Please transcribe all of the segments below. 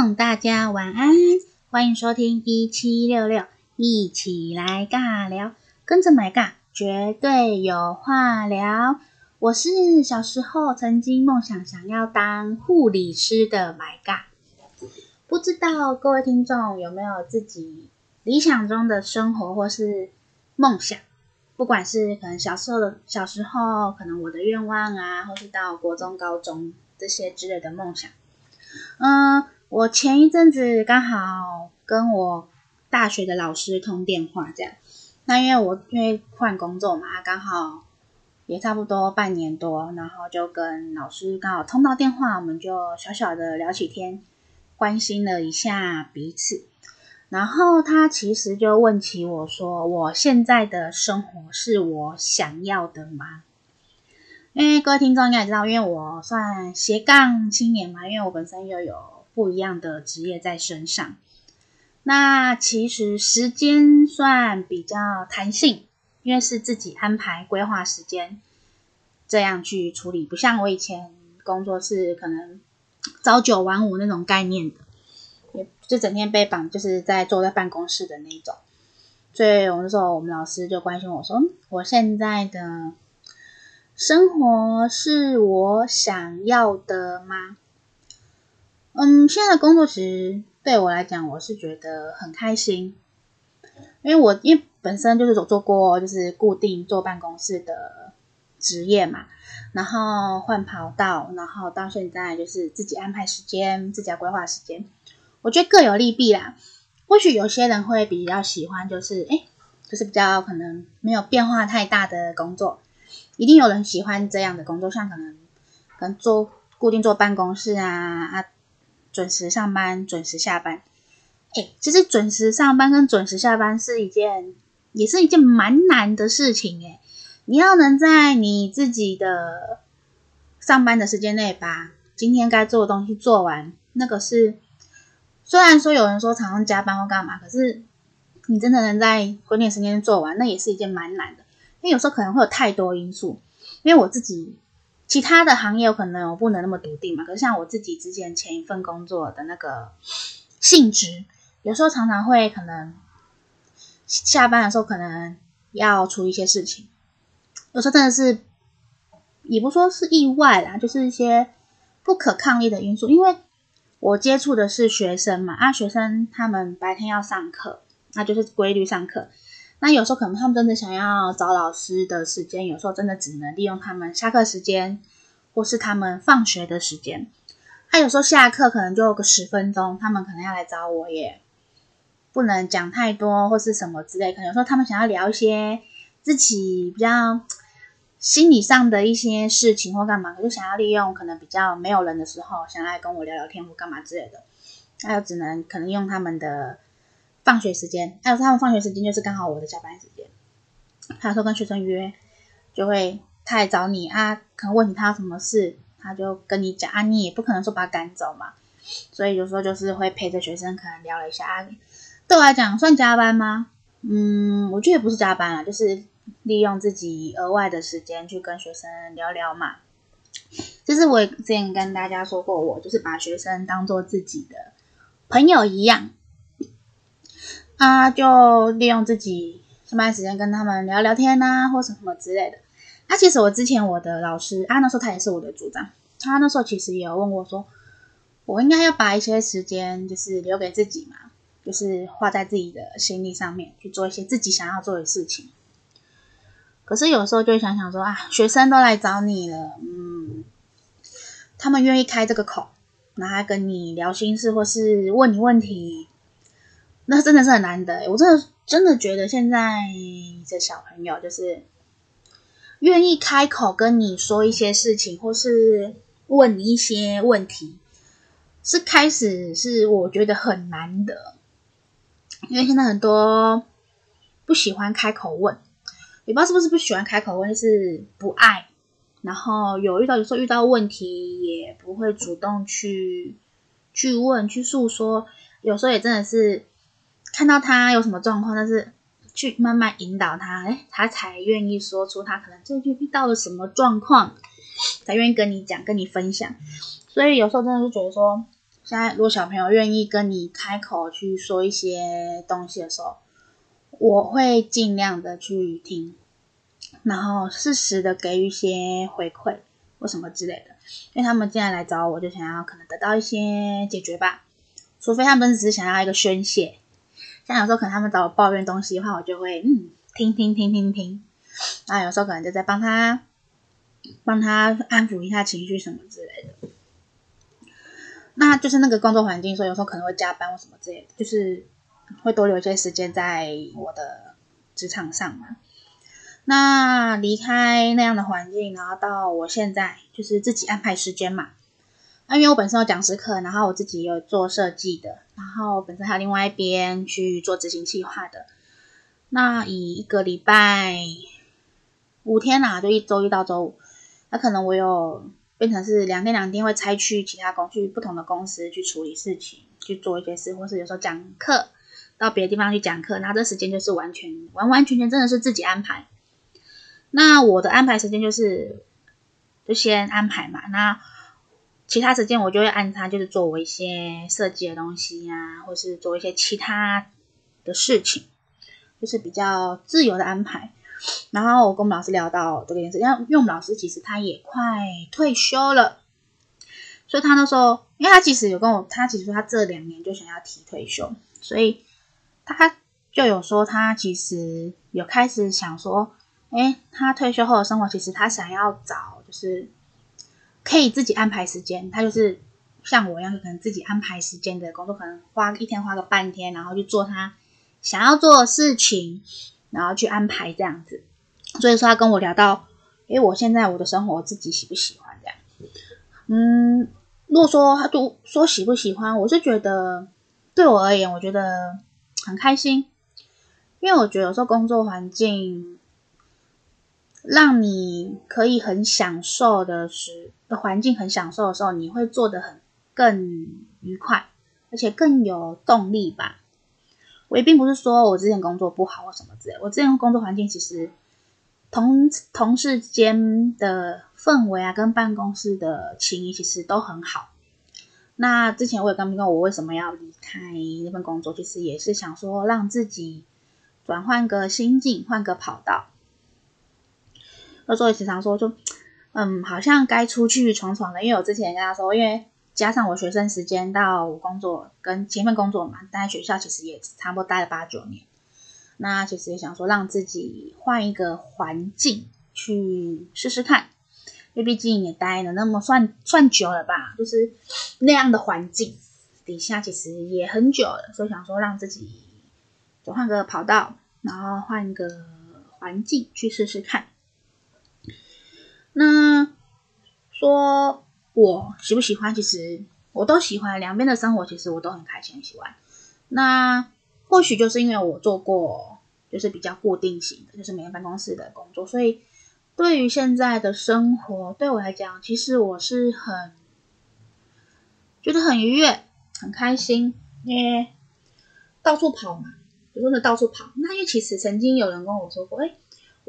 大家晚安，欢迎收听一七六六，一起来尬聊，跟着买尬，绝对有话聊。我是小时候曾经梦想想要当护理师的买尬，不知道各位听众有没有自己理想中的生活或是梦想？不管是可能小时候的小时候，可能我的愿望啊，或是到国中、高中这些之类的梦想。嗯，我前一阵子刚好跟我大学的老师通电话，这样。那因为我因为换工作嘛，刚好也差不多半年多，然后就跟老师刚好通到电话，我们就小小的聊起天，关心了一下彼此。然后他其实就问起我说：“我现在的生活是我想要的吗？”因为各位听众应该也知道，因为我算斜杠青年嘛，因为我本身又有不一样的职业在身上。那其实时间算比较弹性，因为是自己安排规划时间，这样去处理，不像我以前工作是可能朝九晚五那种概念的，也就整天被绑，就是在坐在办公室的那种。所以我那时候我们老师就关心我说：“我现在的。”生活是我想要的吗？嗯，现在的工作其实对我来讲，我是觉得很开心，因为我因为本身就是有做过就是固定坐办公室的职业嘛，然后换跑道，然后到现在就是自己安排时间，自己要规划时间，我觉得各有利弊啦。或许有些人会比较喜欢，就是诶，就是比较可能没有变化太大的工作。一定有人喜欢这样的工作，像可能可能做固定坐办公室啊啊，准时上班，准时下班。哎，其实准时上班跟准时下班是一件，也是一件蛮难的事情哎。你要能在你自己的上班的时间内把今天该做的东西做完，那个是虽然说有人说常常加班或干嘛，可是你真的能在规定时间做完，那也是一件蛮难的。因为有时候可能会有太多因素，因为我自己其他的行业有可能我不能那么笃定嘛。可是像我自己之前前一份工作的那个性质，有时候常常会可能下班的时候可能要处理一些事情，有时候真的是也不说是意外啦，就是一些不可抗力的因素。因为我接触的是学生嘛，啊，学生他们白天要上课，那就是规律上课。那有时候可能他们真的想要找老师的时间，有时候真的只能利用他们下课时间，或是他们放学的时间。他有时候下课可能就有个十分钟，他们可能要来找我，也不能讲太多或是什么之类。可能有时候他们想要聊一些自己比较心理上的一些事情或干嘛，可是想要利用可能比较没有人的时候，想要来跟我聊聊天或干嘛之类的，那就只能可能用他们的。放学时间，还有他们放学时间就是刚好我的下班时间。他说跟学生约，就会他来找你啊，可能问你他有什么事，他就跟你讲啊，你也不可能说把他赶走嘛，所以有时候就是会陪着学生可能聊了一下啊。对我来讲算加班吗？嗯，我觉得也不是加班啊，就是利用自己额外的时间去跟学生聊聊嘛。就是我之前跟大家说过，我就是把学生当做自己的朋友一样。啊，就利用自己上班时间跟他们聊聊天呐、啊，或什么之类的。那、啊、其实我之前我的老师啊，那时候他也是我的组长，他那时候其实也有问我说，我应该要把一些时间就是留给自己嘛，就是花在自己的心力上面，去做一些自己想要做的事情。可是有时候就会想想说啊，学生都来找你了，嗯，他们愿意开这个口，然后跟你聊心事或是问你问题。那真的是很难得，我真的真的觉得现在这小朋友就是愿意开口跟你说一些事情，或是问你一些问题，是开始是我觉得很难得，因为现在很多不喜欢开口问，也不知道是不是不喜欢开口问，就是不爱，然后有遇到有时候遇到问题也不会主动去去问去诉说，有时候也真的是。看到他有什么状况，但是去慢慢引导他，哎，他才愿意说出他可能最近遇到了什么状况，才愿意跟你讲、跟你分享。所以有时候真的是觉得说，现在如果小朋友愿意跟你开口去说一些东西的时候，我会尽量的去听，然后适时的给予一些回馈或什么之类的。因为他们既然来找我，就想要可能得到一些解决吧，除非他们只是想要一个宣泄。像有时候可能他们找我抱怨东西的话，我就会嗯听听听听听。那有时候可能就在帮他帮他安抚一下情绪什么之类的。那就是那个工作环境，所以有时候可能会加班或什么之类的，就是。会多留一些时间在我的职场上嘛。那离开那样的环境，然后到我现在就是自己安排时间嘛。因为我本身有讲师课，然后我自己有做设计的，然后本身还有另外一边去做执行计划的。那以一个礼拜五天啦，就一周一到周五，那可能我有变成是两天两天会拆去其他公去不同的公司去处理事情，去做一些事，或是有时候讲课。到别的地方去讲课，那这时间就是完全完完全全真的是自己安排。那我的安排时间就是就先安排嘛，那其他时间我就会按它就是做我一些设计的东西呀、啊，或是做一些其他的事情，就是比较自由的安排。然后我跟我们老师聊到这个件事，因为因为我们老师其实他也快退休了，所以他那时候，因为他其实有跟我，他其实说他这两年就想要提退休，所以。他就有说，他其实有开始想说，哎，他退休后的生活，其实他想要找就是可以自己安排时间。他就是像我一样，可能自己安排时间的工作，可能花一天花个半天，然后去做他想要做的事情，然后去安排这样子。所以说，他跟我聊到，诶，我现在我的生活我自己喜不喜欢这样？嗯，如果说他都说喜不喜欢，我是觉得对我而言，我觉得。很开心，因为我觉得有时候工作环境让你可以很享受的时环境很享受的时候，你会做得很更愉快，而且更有动力吧。我也并不是说我之前工作不好或什么之类，我之前工作环境其实同同事间的氛围啊，跟办公室的情谊其实都很好。那之前我也刚刚问我为什么要离开那份工作，其实也是想说让自己转换个心境，换个跑道。那时候也时常说，就嗯，好像该出去闯闯了。因为我之前跟他说，因为加上我学生时间到我工作跟前面工作嘛，待在学校其实也差不多待了八九年。那其实也想说让自己换一个环境去试试看。因为毕竟也待了那么算算久了吧，就是那样的环境底下，其实也很久了，所以想说让自己就换个跑道，然后换个环境去试试看。那说我喜不喜欢？其实我都喜欢，两边的生活其实我都很开心，很喜欢。那或许就是因为我做过，就是比较固定型的，就是每天办公室的工作，所以。对于现在的生活，对我来讲，其实我是很觉得很愉悦、很开心，因为到处跑嘛，就真的到处跑。那因为其实曾经有人跟我说过，哎，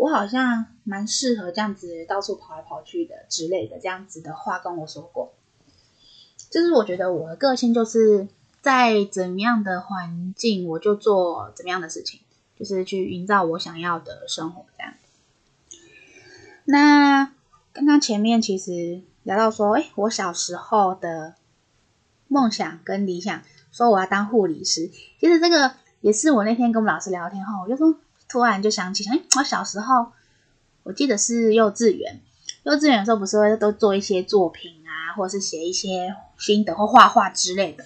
我好像蛮适合这样子到处跑来跑去的之类的这样子的话跟我说过。就是我觉得我的个性就是在怎么样的环境，我就做怎么样的事情，就是去营造我想要的生活这样。那刚刚前面其实聊到说，哎，我小时候的梦想跟理想，说我要当护理师。其实这个也是我那天跟我们老师聊天后，我就说突然就想起，哎，我小时候我记得是幼稚园，幼稚园的时候不是会都做一些作品啊，或者是写一些心得或画画之类的。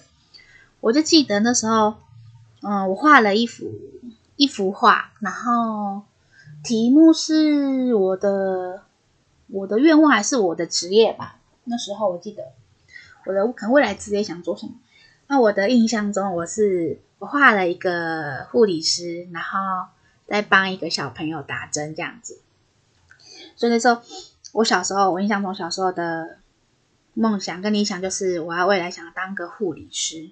我就记得那时候，嗯，我画了一幅一幅画，然后。题目是我的我的愿望还是我的职业吧？那时候我记得我的可能未来职业想做什么？那我的印象中，我是我画了一个护理师，然后在帮一个小朋友打针这样子。所以那时候我小时候，我印象中小时候的梦想跟理想就是我要未来想要当个护理师。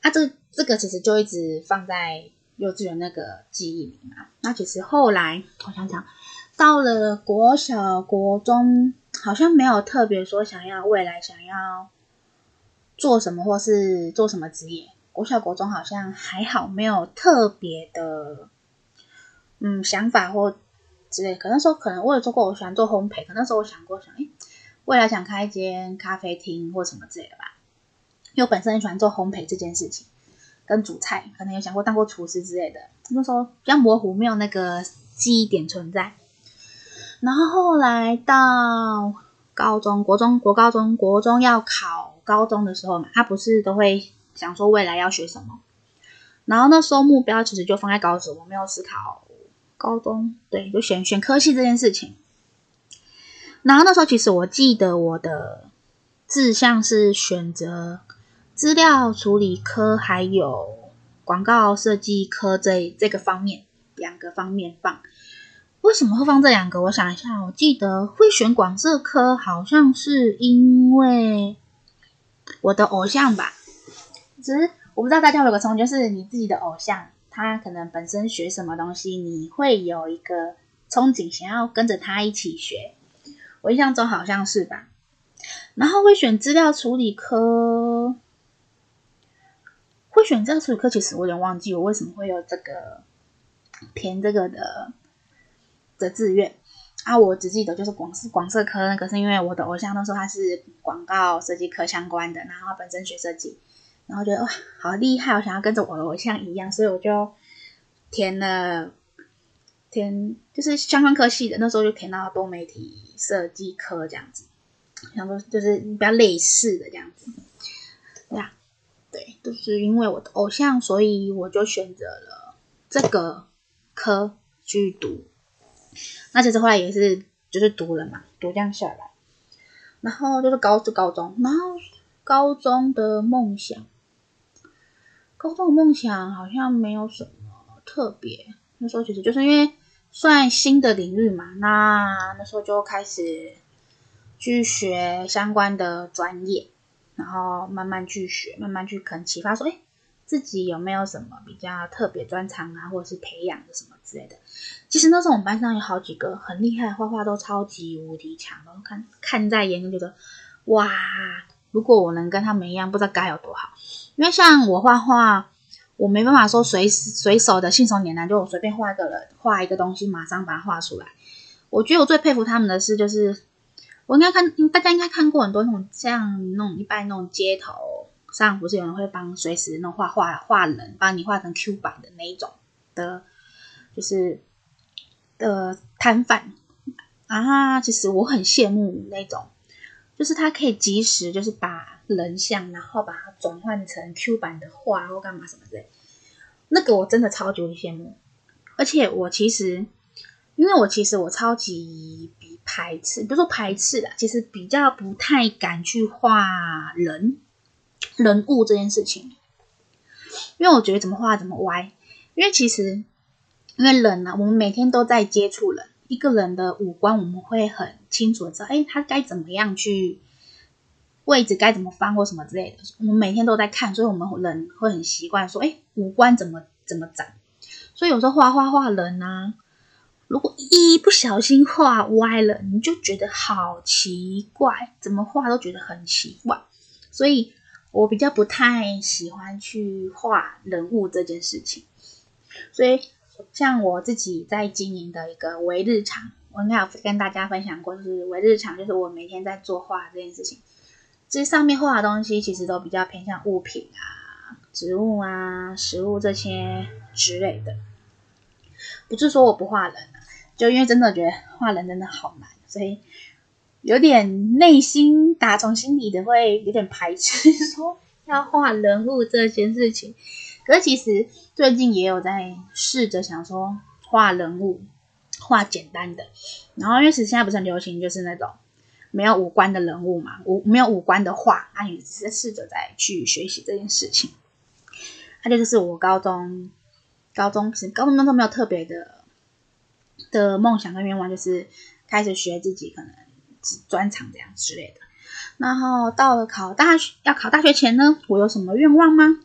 啊，这这个其实就一直放在。幼稚园那个记忆里嘛，那其实后来我想想，到了国小、国中，好像没有特别说想要未来想要做什么或是做什么职业。国小、国中好像还好，没有特别的嗯想法或之类。可能说，可能我有做过，我喜欢做烘焙。可那时候我想过，想诶未来想开一间咖啡厅或什么之类的吧。因为我本身很喜欢做烘焙这件事情，跟煮菜，可能有想过当过厨师之类的。那时候比较模糊，没有那个记忆点存在。然后后来到高中、国中、国高中、国中要考高中的时候嘛，他不是都会。想说未来要学什么，然后那时候目标其实就放在高职，我没有思考高中，对，就选选科系这件事情。然后那时候其实我记得我的志向是选择资料处理科还有广告设计科这这个方面，两个方面放。为什么会放这两个？我想一下，我记得会选广设科，好像是因为我的偶像吧。只是我不知道大家有个憧憬，就是你自己的偶像，他可能本身学什么东西，你会有一个憧憬，想要跟着他一起学。我印象中好像是吧。然后会选资料处理科，会选资料处理科，其实我有点忘记我为什么会有这个填这个的的志愿啊。我只记得就是广广设科，那个是因为我的偶像那时候他是广告设计科相关的，然后他本身学设计。然后觉得哇，好厉害！我想要跟着我的偶像一样，所以我就填了填，就是相关科系的。那时候就填到多媒体设计科这样子，想说就是比较类似的这样子。对呀，对，就是因为我的偶像，所以我就选择了这个科去读。那其实后来也是就是读了嘛，读这样下来，然后就是高就高中，然后高中的梦想。高中的梦想好像没有什么特别，那时候其实就是因为算新的领域嘛，那那时候就开始去学相关的专业，然后慢慢去学，慢慢去可能启发说，哎，自己有没有什么比较特别专长啊，或者是培养的什么之类的。其实那时候我们班上有好几个很厉害，画画都超级无敌强然后，看看在眼里觉得，哇，如果我能跟他们一样，不知道该有多好。因为像我画画，我没办法说随随手的信手拈来，就我随便画一个人，画一个东西，马上把它画出来。我觉得我最佩服他们的是，就是我应该看大家应该看过很多那种像那种一般那种街头上，不是有人会帮随时那种画画画人，帮你画成 Q 版的那一种的，就是的摊贩啊。其实我很羡慕那种，就是他可以及时就是把。人像，然后把它转换成 Q 版的画或干嘛什么之类，那个我真的超级羡慕。而且我其实，因为我其实我超级比排斥，不是说排斥啦，其实比较不太敢去画人人物这件事情，因为我觉得怎么画怎么歪。因为其实，因为人呢、啊，我们每天都在接触人，一个人的五官我们会很清楚的知道，哎，他该怎么样去。位置该怎么翻或什么之类的，我们每天都在看，所以我们人会很习惯说，哎，五官怎么怎么长。所以有时候画画画人啊，如果一不小心画歪了，你就觉得好奇怪，怎么画都觉得很奇怪。所以我比较不太喜欢去画人物这件事情。所以像我自己在经营的一个微日常，我应该有跟大家分享过，就是我日常，就是我每天在作画这件事情。这上面画的东西其实都比较偏向物品啊、植物啊、食物这些之类的。不是说我不画人，就因为真的觉得画人真的好难，所以有点内心打从心底的会有点排斥 说要画人物这件事情。可是其实最近也有在试着想说画人物，画简单的。然后因为其实现在不是很流行，就是那种。没有五官的人物嘛，五没有五官的画，那你只是试着再去学习这件事情。那就就是我高中，高中其实高中都没有特别的的梦想跟愿望，就是开始学自己可能专长这样之类的。然后到了考大学要考大学前呢，我有什么愿望吗？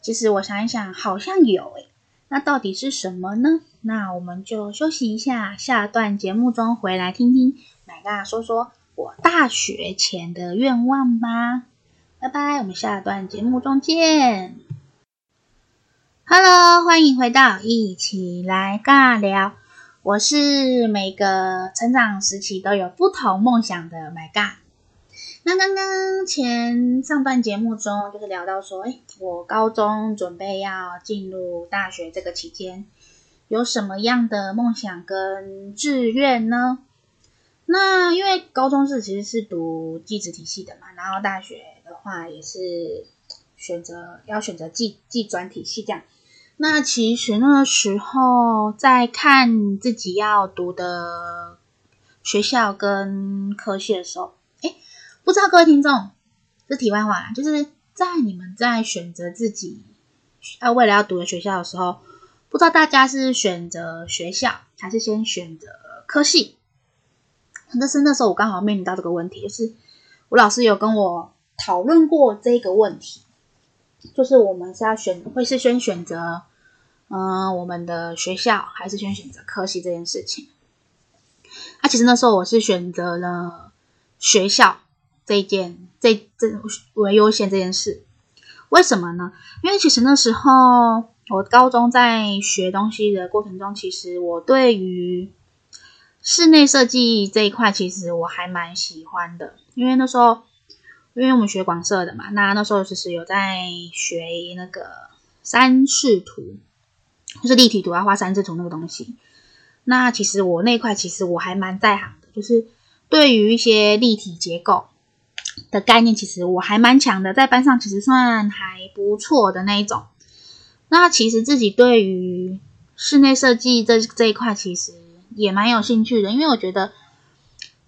其实我想一想，好像有诶。那到底是什么呢？那我们就休息一下，下段节目中回来听听。来，大说说我大学前的愿望吧。拜拜，我们下段节目中见。Hello，欢迎回到一起来尬聊。我是每个成长时期都有不同梦想的麦尬。那刚刚前上段节目中就是聊到说，哎，我高中准备要进入大学这个期间，有什么样的梦想跟志愿呢？那因为高中是其实是读技职体系的嘛，然后大学的话也是选择要选择技技专体系这样。那其实那个时候在看自己要读的学校跟科系的时候，哎，不知道各位听众，这题外话啦，就是在你们在选择自己要未来要读的学校的时候，不知道大家是选择学校还是先选择科系？但是那时候我刚好面临到这个问题，就是我老师有跟我讨论过这个问题，就是我们是要选，会是先选择。嗯，我们的学校还是先选择科系这件事情。那、其实那时候我是选择了学校这一件，这这为优先这件事。为什么呢？因为其实那时候我高中在学东西的过程中，其实我对于室内设计这一块，其实我还蛮喜欢的。因为那时候，因为我们学广设的嘛，那那时候其实有在学那个三视图。就是立体图要画三视图那个东西，那其实我那块其实我还蛮在行的，就是对于一些立体结构的概念，其实我还蛮强的，在班上其实算还不错的那一种。那其实自己对于室内设计这这一块其实也蛮有兴趣的，因为我觉得，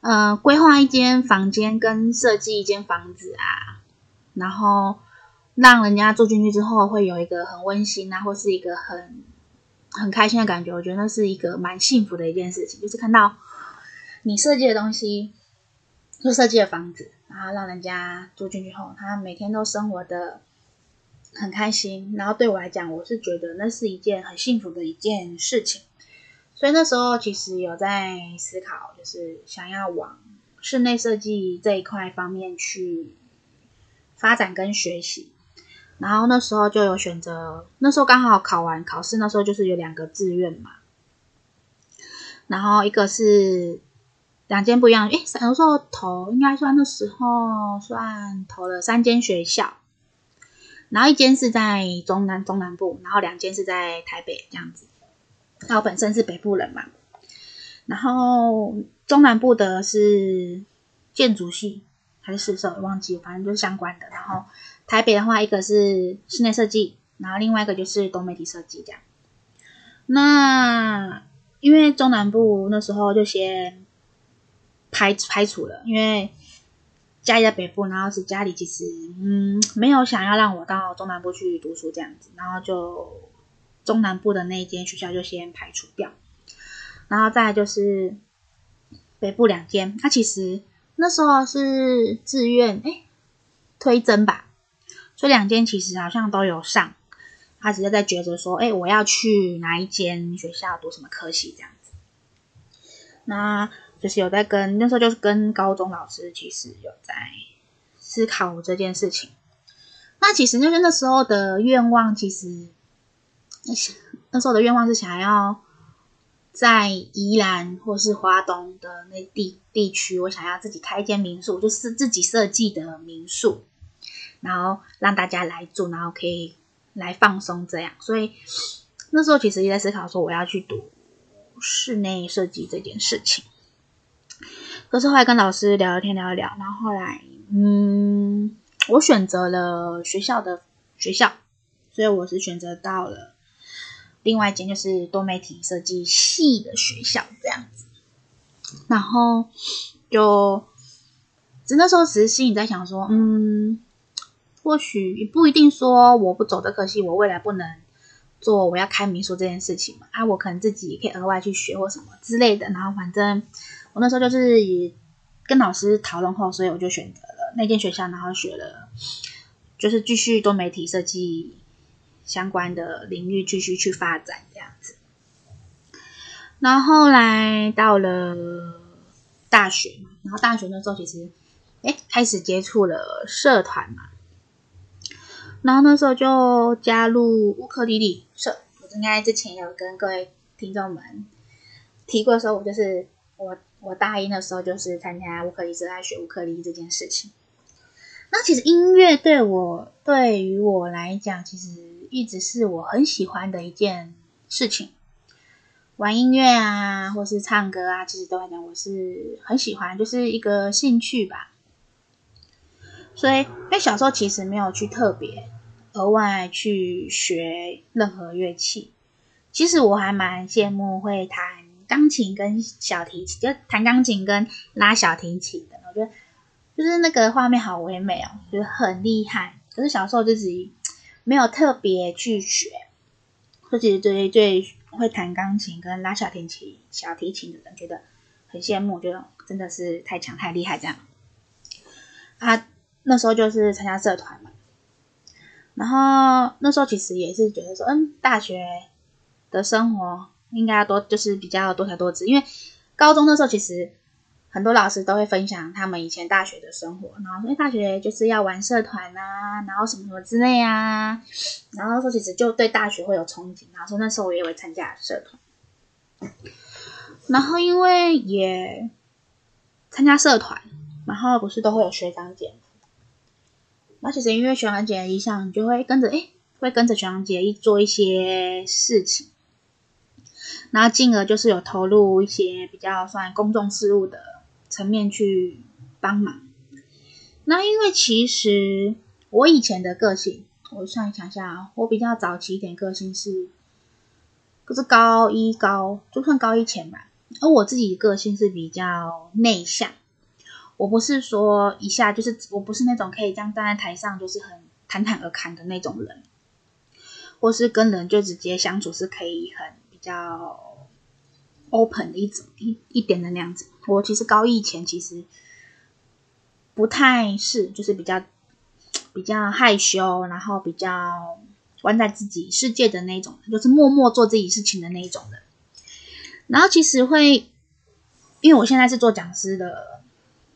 呃，规划一间房间跟设计一间房子啊，然后让人家住进去之后会有一个很温馨啊，或是一个很。很开心的感觉，我觉得那是一个蛮幸福的一件事情，就是看到你设计的东西，就设计的房子，然后让人家住进去后，他每天都生活的很开心。然后对我来讲，我是觉得那是一件很幸福的一件事情。所以那时候其实有在思考，就是想要往室内设计这一块方面去发展跟学习。然后那时候就有选择，那时候刚好考完考试，那时候就是有两个志愿嘛。然后一个是两间不一样，诶，那时候投应该算那时候算投了三间学校，然后一间是在中南中南部，然后两间是在台北这样子。那我本身是北部人嘛，然后中南部的是建筑系还是四设，忘记，反正就是相关的，然后。台北的话，一个是室内设计，然后另外一个就是多媒体设计这样。那因为中南部那时候就先排排除了，因为家里在北部，然后是家里其实嗯没有想要让我到中南部去读书这样子，然后就中南部的那一间学校就先排除掉，然后再就是北部两间，他其实那时候是志愿哎推甄吧。所以两间其实好像都有上，他只是在抉择说，哎，我要去哪一间学校读什么科系这样子。那就是有在跟那时候就是跟高中老师其实有在思考这件事情。那其实就是那时候的愿望，其实那时候的愿望是想要在宜兰或是花东的那地地区，我想要自己开一间民宿，就是自己设计的民宿。然后让大家来住，然后可以来放松，这样。所以那时候其实也在思考说，我要去读室内设计这件事情。可是后来跟老师聊聊天，聊一聊，然后后来，嗯，我选择了学校的学校，所以我是选择到了另外一间，就是多媒体设计系的学校这样子。然后就，只那时候只是心里在想说，嗯。或许不一定说我不走这科系，我未来不能做我要开民宿这件事情嘛？啊，我可能自己也可以额外去学或什么之类的。然后反正我那时候就是也跟老师讨论后，所以我就选择了那间学校，然后学了就是继续多媒体设计相关的领域继续去发展这样子。然后后来到了大学嘛，然后大学那时候其实哎开始接触了社团嘛。然后那时候就加入乌克丽丽社，我应该之前有跟各位听众们提过说，我就是我我大一的时候就是参加乌克丽丽社，在学乌克丽丽这件事情。那其实音乐对我对于我来讲，其实一直是我很喜欢的一件事情。玩音乐啊，或是唱歌啊，其实都来讲我是很喜欢，就是一个兴趣吧。所以，因为小时候其实没有去特别额外去学任何乐器。其实我还蛮羡慕会弹钢琴跟小提琴，就弹钢琴跟拉小提琴的。我觉得就是那个画面好唯美哦，就是很厉害。可是小时候自己没有特别去学，所以其实对对会弹钢琴跟拉小提琴、小提琴的人觉得很羡慕，觉得真的是太强太厉害这样。啊。那时候就是参加社团嘛，然后那时候其实也是觉得说，嗯，大学的生活应该要多，就是比较多才多姿。因为高中那时候其实很多老师都会分享他们以前大学的生活，然后说，大学就是要玩社团啊，然后什么什么之类啊，然后说其实就对大学会有憧憬，然后说那时候我也会参加社团，然后因为也参加社团，然后不是都会有学长姐。那其实因为学长姐的影响，你就会跟着哎，会跟着学长姐一做一些事情，然后进而就是有投入一些比较算公众事务的层面去帮忙。那因为其实我以前的个性，我算想一下，我比较早期一点个性是，就是高一高就算高一前吧，而我自己个性是比较内向。我不是说一下就是，我不是那种可以这样站在台上就是很侃侃而谈的那种人，或是跟人就直接相处是可以很比较 open 的一种一一点的那样子。我其实高一前其实不太是，就是比较比较害羞，然后比较关在自己世界的那种，就是默默做自己事情的那一种人。然后其实会，因为我现在是做讲师的。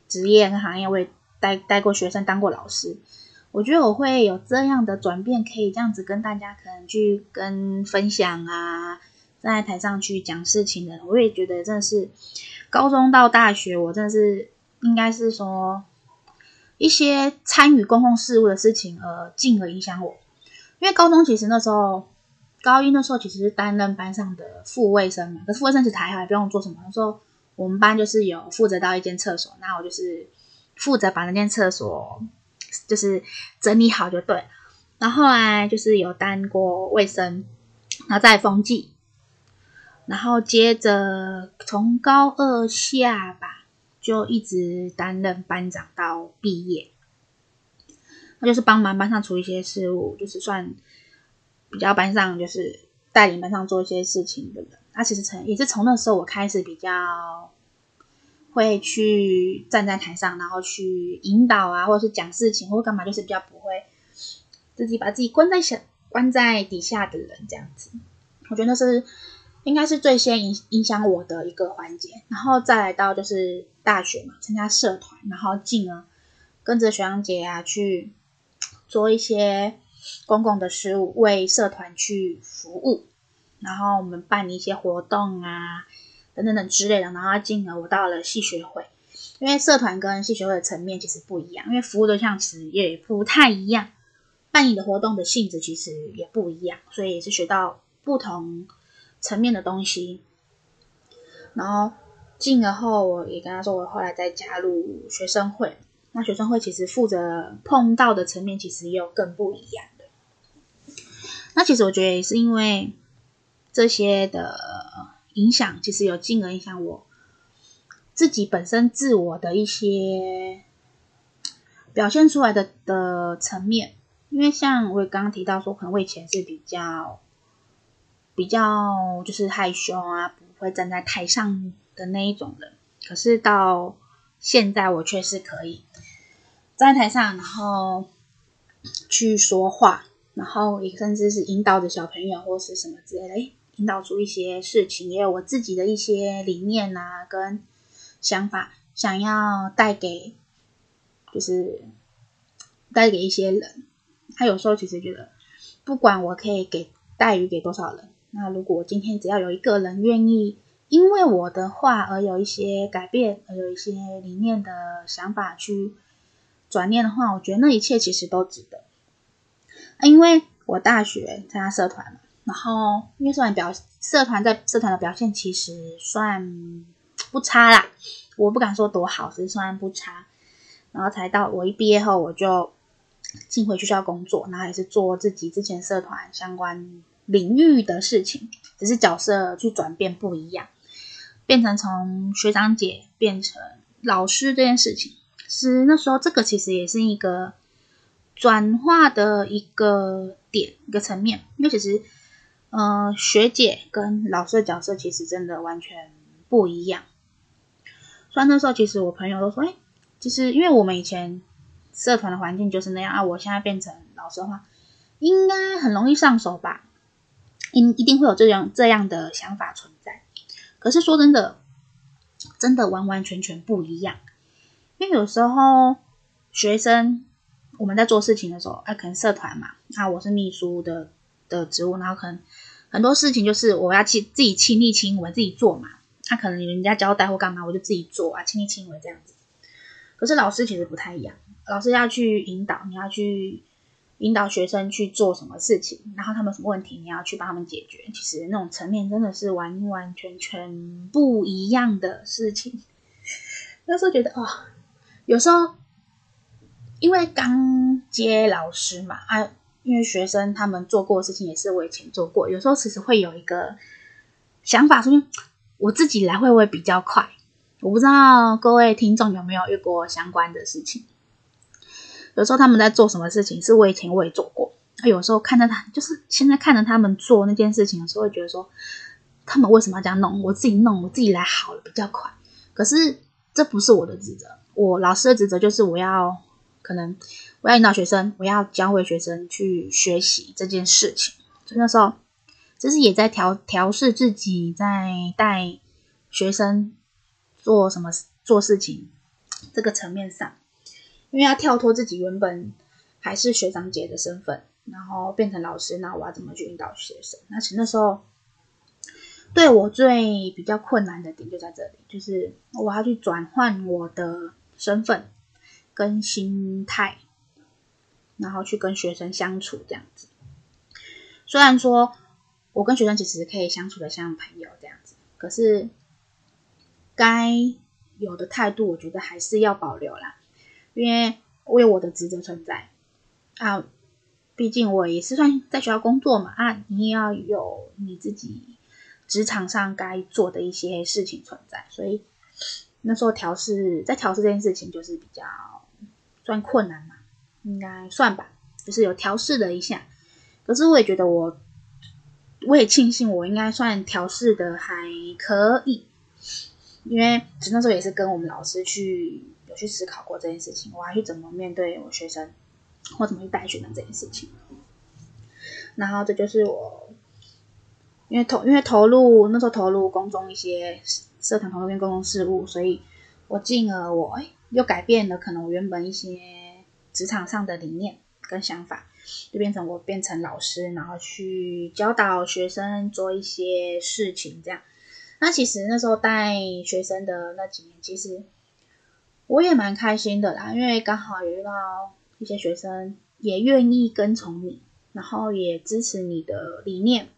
职业跟行业，我也带带过学生，当过老师。我觉得我会有这样的转变，可以这样子跟大家可能去跟分享啊，站在台上去讲事情的。我也觉得真的是高中到大学，我真的是应该是说一些参与公共事务的事情，而进而影响我。因为高中其实那时候高一那时候其实是担任班上的副卫生嘛，可是副卫生其实还好，也不用做什么。那时候。我们班就是有负责到一间厕所，那我就是负责把那间厕所就是整理好就对了。然后后来就是有担过卫生，然后再风纪，然后接着从高二下吧，就一直担任班长到毕业。那就是帮忙班上处理一些事务，就是算比较班上就是带领班上做一些事情的人。他其实从也是从那时候我开始比较会去站在台上，然后去引导啊，或者是讲事情，或者干嘛，就是比较不会自己把自己关在小关在底下的人这样子。我觉得那是应该是最先影影响我的一个环节，然后再来到就是大学嘛，参加社团，然后进而跟着学长姐啊去做一些公共的事务，为社团去服务。然后我们办一些活动啊，等等等之类的。然后进而我到了系学会，因为社团跟系学会的层面其实不一样，因为服务对象其实也不太一样，办理的活动的性质其实也不一样，所以也是学到不同层面的东西。然后进而后，我也跟他说，我后来再加入学生会。那学生会其实负责碰到的层面，其实又更不一样的。那其实我觉得也是因为。这些的影响，其实有进而影响我自己本身自我的一些表现出来的的层面。因为像我刚刚提到说，可能我以前是比较比较就是害羞啊，不会站在台上的那一种人。可是到现在，我却是可以站在台上，然后去说话，然后也甚至是引导着小朋友或是什么之类的。引导出一些事情，也有我自己的一些理念啊，跟想法，想要带给，就是带给一些人。他有时候其实觉得，不管我可以给待遇给多少人，那如果今天只要有一个人愿意因为我的话而有一些改变，而有一些理念的想法去转念的话，我觉得那一切其实都值得。因为我大学参加社团嘛，然后因为社团表社团在社团的表现其实算不差啦，我不敢说多好，只是算不差。然后才到我一毕业后，我就进回学校工作，然后也是做自己之前社团相关领域的事情，只是角色去转变不一样，变成从学长姐变成老师这件事情，是那时候这个其实也是一个转化的一个点一个层面，因为其实呃学姐跟老师的角色其实真的完全不一样。虽然那时候其实我朋友都说，哎。就是因为我们以前社团的环境就是那样啊，我现在变成老师的话，应该很容易上手吧？一一定会有这样这样的想法存在。可是说真的，真的完完全全不一样。因为有时候学生我们在做事情的时候，啊，可能社团嘛，啊，我是秘书的的职务，然后可能很多事情就是我要去自己亲力亲为自己做嘛。他、可能人家交代或干嘛，我就自己做啊，亲力亲为这样子。可是老师其实不太一样，老师要去引导，你要去引导学生去做什么事情，然后他们什么问题，你要去帮他们解决。其实那种层面真的是完完全全不一样的事情。那时候觉得哦，有时候因为刚接老师嘛，啊，因为学生他们做过的事情也是我以前做过，有时候其实会有一个想法，说我自己来会不会比较快？我不知道各位听众有没有遇过相关的事情。有时候他们在做什么事情，是我以前我也做过。有时候看着他，就是现在看着他们做那件事情的时候，会觉得说，他们为什么要这样弄？我自己弄，我自己来好了，比较快。可是这不是我的职责，我老师的职责就是我要可能要引导学生，我要教会学生去学习这件事情。所以那时候，就是也在调调试自己，在带学生。做什么做事情这个层面上，因为要跳脱自己原本还是学长姐的身份，然后变成老师，那我要怎么去引导学生？那其实那时候对我最比较困难的点就在这里，就是我要去转换我的身份跟心态，然后去跟学生相处这样子。虽然说我跟学生其实可以相处的像朋友这样子，可是。该有的态度，我觉得还是要保留啦，因为我有我的职责存在啊。毕竟我也是算在学校工作嘛啊，你也要有你自己职场上该做的一些事情存在。所以那时候调试，在调试这件事情就是比较算困难嘛，应该算吧，就是有调试了一下。可是我也觉得我，我也庆幸我应该算调试的还可以。因为其实那时候也是跟我们老师去有去思考过这件事情，我还去怎么面对我学生，或怎么去带学生这件事情。然后这就是我，因为投因为投入那时候投入公众一些社团投入跟公共事务，所以我进而我又改变了可能我原本一些职场上的理念跟想法，就变成我变成老师，然后去教导学生做一些事情这样。那其实那时候带学生的那几年，其实我也蛮开心的啦，因为刚好也遇到一些学生也愿意跟从你，然后也支持你的理念、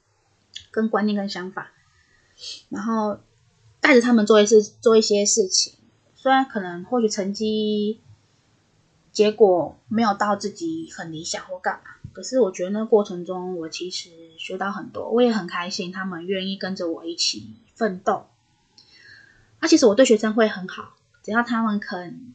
跟观念、跟想法，然后带着他们做一些做一些事情，虽然可能或许成绩结果没有到自己很理想或干嘛，可是我觉得那过程中我其实学到很多，我也很开心，他们愿意跟着我一起。奋斗，那、啊、其实我对学生会很好，只要他们肯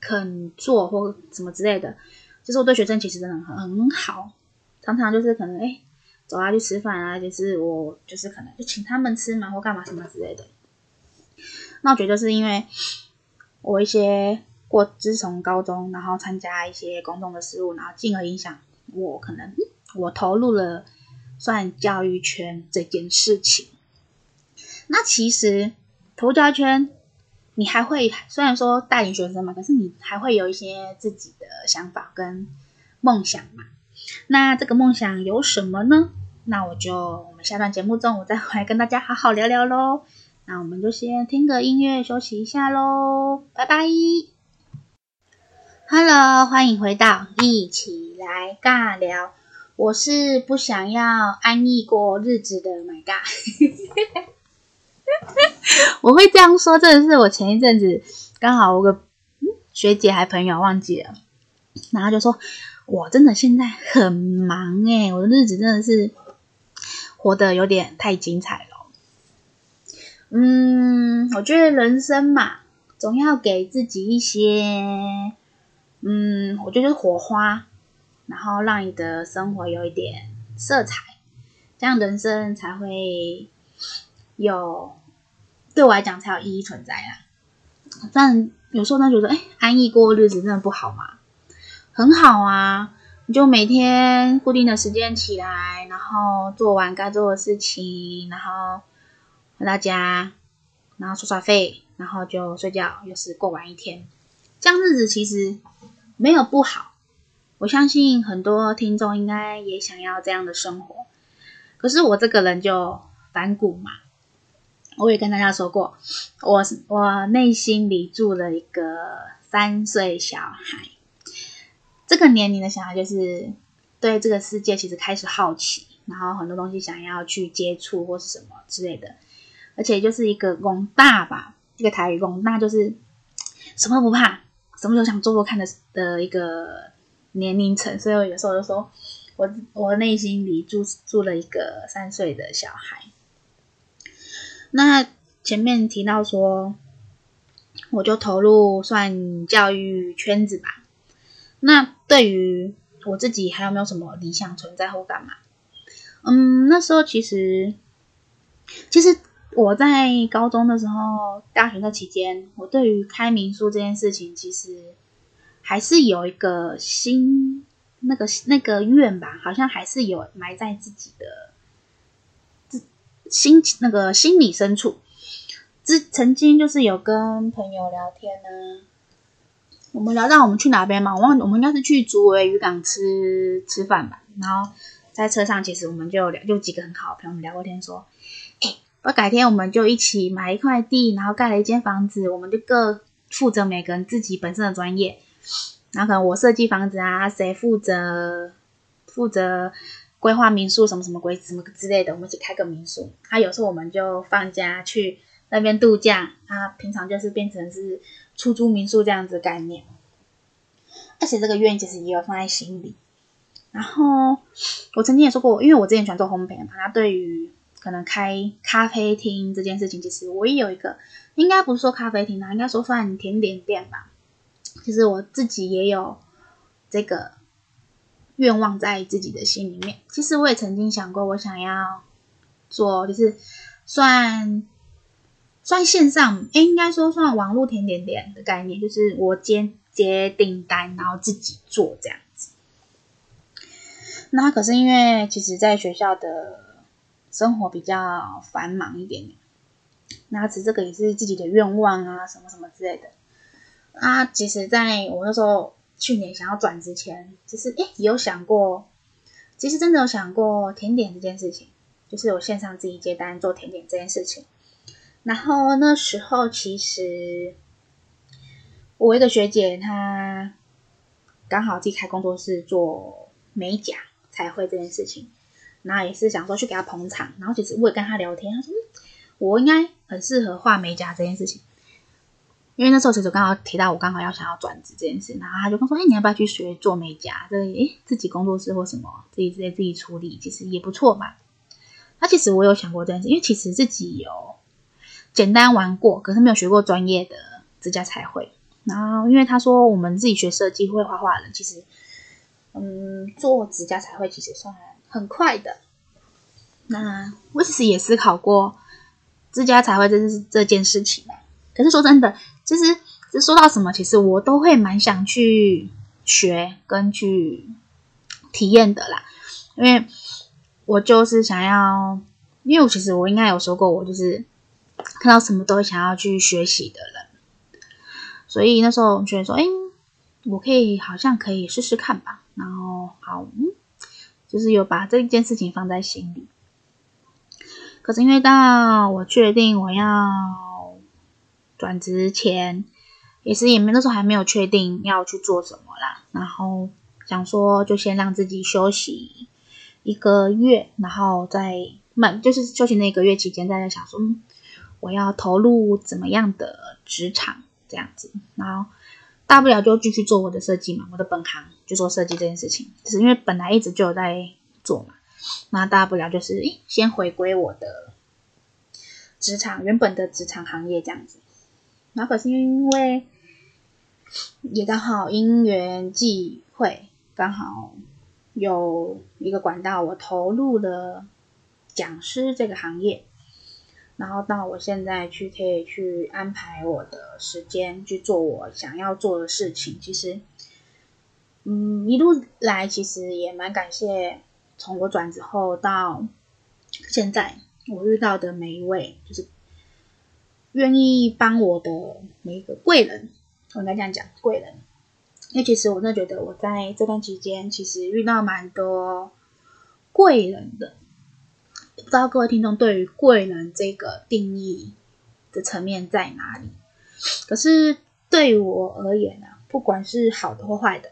肯做或什么之类的，就是我对学生其实真的很好。常常就是可能哎，走啊去吃饭啊，就是我就是可能就请他们吃嘛或干嘛什么之类的。那我觉得就是因为我一些过自从高中，然后参加一些公众的事务，然后进而影响我，可能我投入了算教育圈这件事情。那其实投教圈，你还会虽然说带领学生嘛，可是你还会有一些自己的想法跟梦想嘛。那这个梦想有什么呢？那我就我们下段节目中，我再回来跟大家好好聊聊喽。那我们就先听个音乐休息一下喽，拜拜。Hello，欢迎回到一起来尬聊。我是不想要安逸过日子的 My God。我会这样说，真的是我前一阵子刚好我个学姐还朋友忘记了，然后就说我真的现在很忙诶，我的日子真的是。活得有点太精彩了，嗯，我觉得人生嘛，总要给自己一些，嗯，我觉得是火花，然后让你的生活有一点色彩，这样人生才会有，对我来讲才有意义存在啦。但有时候呢，觉得哎，安逸过日子真的不好吗？很好啊。你就每天固定的时间起来，然后做完该做的事情，然后回到家，然后刷刷费，然后就睡觉，又是过完一天。这样日子其实没有不好，我相信很多听众应该也想要这样的生活。可是我这个人就反骨嘛，我也跟大家说过，我我内心里住了一个三岁小孩。这个年龄的小孩就是对这个世界其实开始好奇，然后很多东西想要去接触或是什么之类的，而且就是一个广大吧，这个台语广大就是什么不怕，什么都想做做看的的一个年龄层，所以我有时候就说我我内心里住住了一个三岁的小孩。那前面提到说，我就投入算教育圈子吧。那对于我自己还有没有什么理想存在或干嘛？嗯，那时候其实，其实我在高中的时候，大学那期间，我对于开民宿这件事情，其实还是有一个心，那个那个愿吧，好像还是有埋在自己的自心那个心理深处。之曾经就是有跟朋友聊天呢。我们聊到我们去哪边嘛？我忘，我们应该是去竹围渔港吃吃饭吧。然后在车上，其实我们就聊，就几个很好的朋友，聊过天，说：“哎，我改天我们就一起买一块地，然后盖了一间房子，我们就各负责每个人自己本身的专业。然后可能我设计房子啊，谁负责负责规划民宿什么什么规什么之类的，我们一起开个民宿。他、啊、有时候我们就放假去那边度假，他、啊、平常就是变成是。”出租民宿这样子概念，而且这个愿其实也有放在心里。然后我曾经也说过，因为我之前喜欢做烘焙嘛，那对于可能开咖啡厅这件事情，其实我也有一个，应该不是说咖啡厅啦，应该说算甜点店吧。其实我自己也有这个愿望在自己的心里面。其实我也曾经想过，我想要做，就是算。算线上，诶，应该说算网络甜点店的概念，就是我接接订单，然后自己做这样子。那可是因为其实在学校的生活比较繁忙一点点，那其实这个也是自己的愿望啊，什么什么之类的。啊，其实在我那时候去年想要转之前，其实诶有想过，其实真的有想过甜点这件事情，就是我线上自己接单做甜点这件事情。然后那时候，其实我一个学姐，她刚好自己开工作室做美甲彩绘这件事情，然后也是想说去给他捧场。然后其实我也跟他聊天，他说我应该很适合画美甲这件事情，因为那时候其实刚好提到我刚好要想要转职这件事，然后他就跟我说：“哎，你要不要去学做美甲？这哎自己工作室或什么自己自己自己处理，其实也不错嘛。”那其实我有想过这件事，因为其实自己有。简单玩过，可是没有学过专业的指甲彩绘。然后，因为他说我们自己学设计会画画的，其实，嗯，做指甲彩绘其实算很快的。那我其实也思考过自家彩绘这是这件事情。可是说真的，其实这说到什么，其实我都会蛮想去学跟去体验的啦。因为我就是想要，因为我其实我应该有说过，我就是。看到什么都想要去学习的人，所以那时候我觉得说，哎，我可以好像可以试试看吧。然后好，嗯，就是有把这件事情放在心里。可是因为到我确定我要转职前，也是也没那时候还没有确定要去做什么啦，然后想说就先让自己休息一个月，然后再慢，就是休息那一个月期间，再在想说我要投入怎么样的职场这样子，然后大不了就继续做我的设计嘛，我的本行就做设计这件事情，只是因为本来一直就有在做嘛。那大不了就是，诶，先回归我的职场，原本的职场行业这样子。然后可是因为也刚好因缘际会，刚好有一个管道，我投入了讲师这个行业。然后到我现在去可以去安排我的时间去做我想要做的事情。其实，嗯，一路来其实也蛮感谢。从我转职后到现在，我遇到的每一位，就是愿意帮我的每一个贵人，我应该这样讲，贵人。因为其实我真的觉得我在这段期间，其实遇到蛮多贵人的。不知道各位听众对于贵人这个定义的层面在哪里？可是对我而言呢，不管是好的或坏的，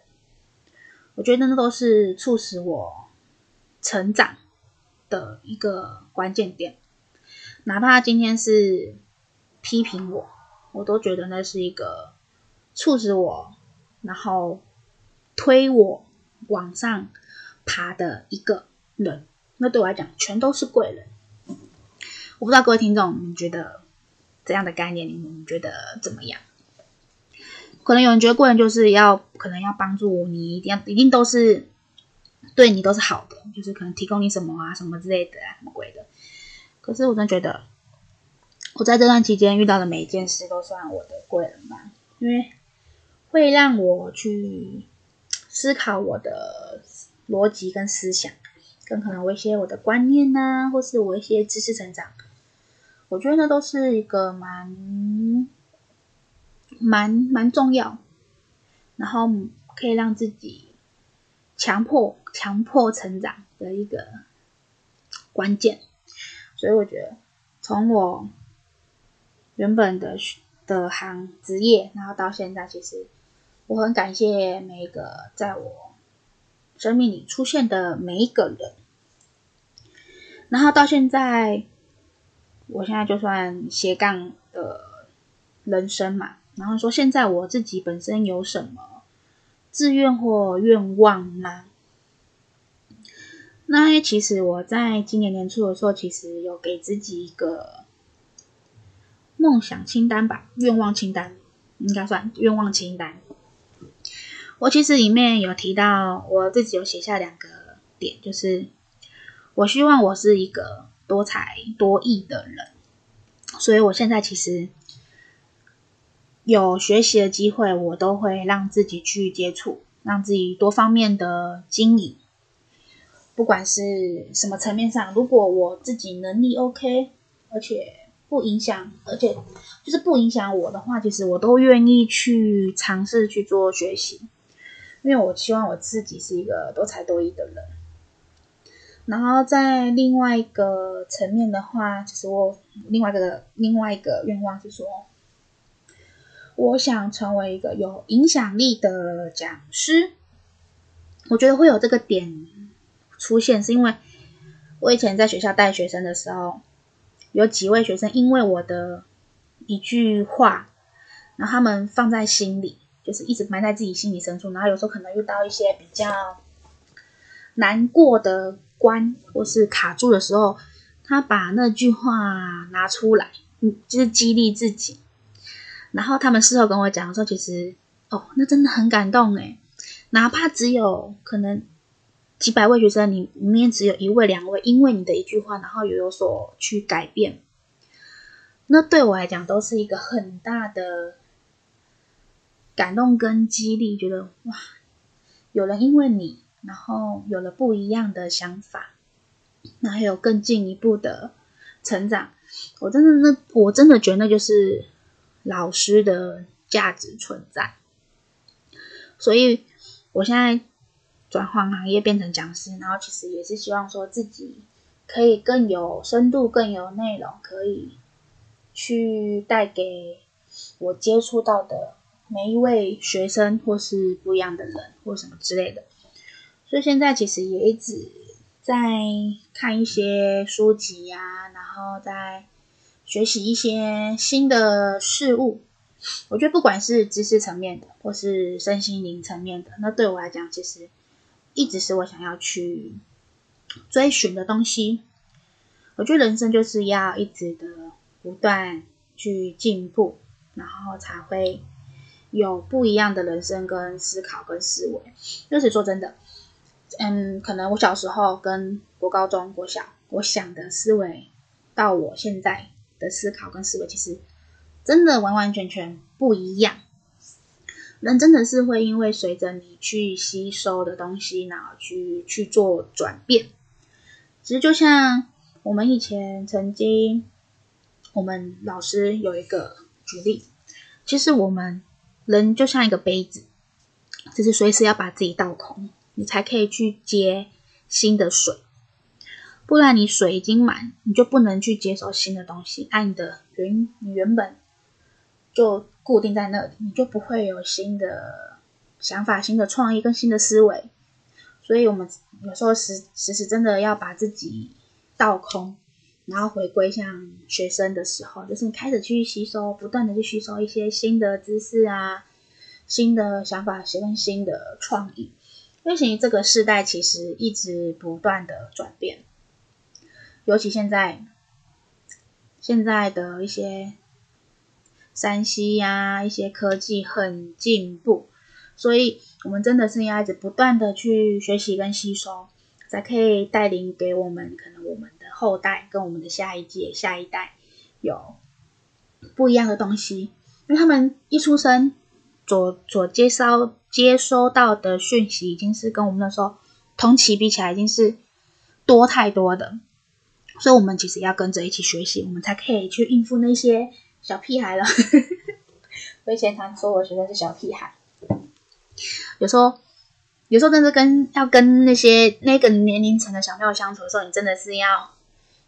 我觉得那都是促使我。成长的一个关键点，哪怕今天是批评我，我都觉得那是一个促使我，然后推我往上爬的一个人。那对我来讲，全都是贵人。我不知道各位听众，你觉得这样的概念，你们觉得怎么样？可能有人觉得贵人就是要，可能要帮助你，一定要，一定都是。对你都是好的，就是可能提供你什么啊，什么之类的啊，什么鬼的。可是我真的觉得，我在这段期间遇到的每一件事都算我的贵人吧，因为会让我去思考我的逻辑跟思想，更可能我一些我的观念呐、啊，或是我一些知识成长，我觉得那都是一个蛮蛮蛮重要，然后可以让自己。强迫强迫成长的一个关键，所以我觉得从我原本的的行职业，然后到现在，其实我很感谢每一个在我生命里出现的每一个人。然后到现在，我现在就算斜杠的人生嘛，然后说现在我自己本身有什么？志愿或愿望吗？那其实我在今年年初的时候，其实有给自己一个梦想清单吧，愿望清单应该算愿望清单。我其实里面有提到，我自己有写下两个点，就是我希望我是一个多才多艺的人，所以我现在其实。有学习的机会，我都会让自己去接触，让自己多方面的经营。不管是什么层面上，如果我自己能力 OK，而且不影响，而且就是不影响我的话，其实我都愿意去尝试去做学习，因为我希望我自己是一个多才多艺的人。然后在另外一个层面的话，其实我另外一个另外一个愿望是说。我想成为一个有影响力的讲师。我觉得会有这个点出现，是因为我以前在学校带学生的时候，有几位学生因为我的一句话，然后他们放在心里，就是一直埋在自己心里深处。然后有时候可能遇到一些比较难过的关或是卡住的时候，他把那句话拿出来，嗯，就是激励自己。然后他们事后跟我讲说，其实哦，那真的很感动诶，哪怕只有可能几百位学生，你里面只有一位两位，因为你的一句话，然后有有所去改变，那对我来讲都是一个很大的感动跟激励，觉得哇，有人因为你，然后有了不一样的想法，那还有更进一步的成长，我真的那我真的觉得那就是。老师的价值存在，所以我现在转换行业变成讲师，然后其实也是希望说自己可以更有深度、更有内容，可以去带给我接触到的每一位学生，或是不一样的人，或什么之类的。所以现在其实也一直在看一些书籍呀、啊，然后在学习一些新的事物。我觉得不管是知识层面的，或是身心灵层面的，那对我来讲，其实。一直是我想要去追寻的东西。我觉得人生就是要一直的不断去进步，然后才会有不一样的人生跟思考跟思维。就是说真的，嗯，可能我小时候跟国高中、国小，我想的思维，到我现在的思考跟思维，其实真的完完全全不一样。人真的是会因为随着你去吸收的东西，然后去去做转变。其实就像我们以前曾经，我们老师有一个举例，其实我们人就像一个杯子，就是随时要把自己倒空，你才可以去接新的水。不然你水已经满，你就不能去接受新的东西，按你的原你原本就。固定在那里，你就不会有新的想法、新的创意跟新的思维。所以，我们有时候时时时真的要把自己倒空，然后回归像学生的时候，就是你开始去吸收，不断的去吸收一些新的知识啊、新的想法、跟新的创意。因为其实这个时代其实一直不断的转变，尤其现在现在的一些。山西呀，一些科技很进步，所以我们真的是要一直不断的去学习跟吸收，才可以带领给我们可能我们后代跟我们的下一届、下一代有不一样的东西。因为他们一出生所所接收接收到的讯息，已经是跟我们那时候同期比起来，已经是多太多的，所以我们其实要跟着一起学习，我们才可以去应付那些。小屁孩了，我以前常说我学生是小屁孩。有时候，有时候真的跟要跟那些那个年龄层的小朋友相处的时候，你真的是要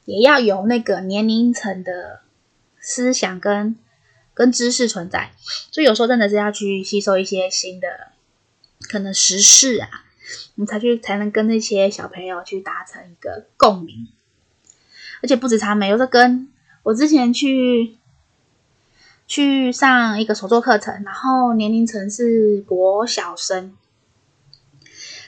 也要有那个年龄层的思想跟跟知识存在。所以有时候真的是要去吸收一些新的可能时事啊，你才去才能跟那些小朋友去达成一个共鸣。而且不止他们，有时候跟我之前去。去上一个手作课程，然后年龄层是国小生，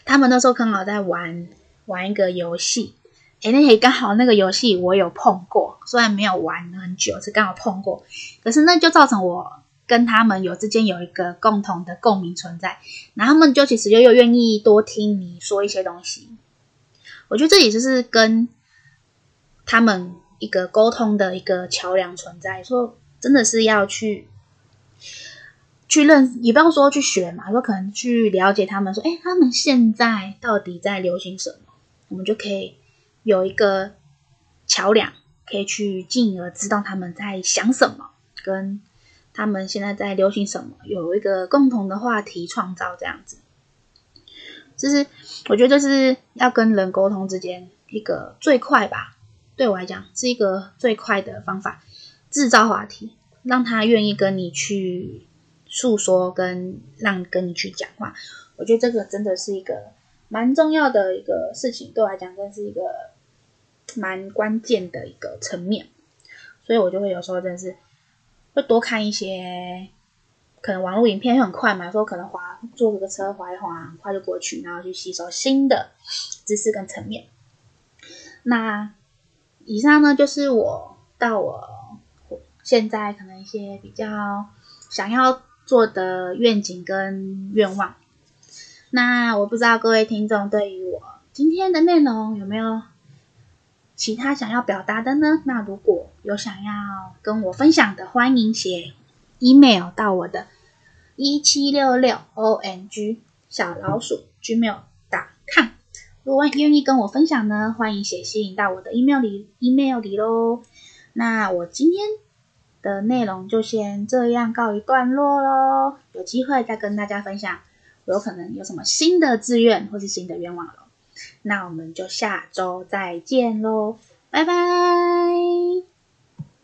他们那时候刚好在玩玩一个游戏，诶，那也刚好那个游戏我有碰过，虽然没有玩很久，是刚好碰过，可是那就造成我跟他们有之间有一个共同的共鸣存在，然后他们就其实又又愿意多听你说一些东西，我觉得这也就是跟他们一个沟通的一个桥梁存在，说。真的是要去去认，也不要说去学嘛，说可能去了解他们，说，哎，他们现在到底在流行什么？我们就可以有一个桥梁，可以去进而知道他们在想什么，跟他们现在在流行什么，有一个共同的话题创造这样子。就是我觉得这是要跟人沟通之间一个最快吧，对我来讲是一个最快的方法。制造话题，让他愿意跟你去诉说，跟让跟你去讲话。我觉得这个真的是一个蛮重要的一个事情，对我来讲，真是一个蛮关键的一个层面。所以我就会有时候真的是会多看一些，可能网络影片会很快嘛，说可能滑坐个车滑一滑，很快就过去，然后去吸收新的知识跟层面。那以上呢，就是我到我。现在可能一些比较想要做的愿景跟愿望，那我不知道各位听众对于我今天的内容有没有其他想要表达的呢？那如果有想要跟我分享的，欢迎写 email 到我的一七六六 ONG 小老鼠 gmail.com。如果愿意跟我分享呢，欢迎写信到我的 email 里 email 里喽。那我今天。的内容就先这样告一段落喽，有机会再跟大家分享有可能有什么新的志愿或是新的愿望了。那我们就下周再见喽，拜拜。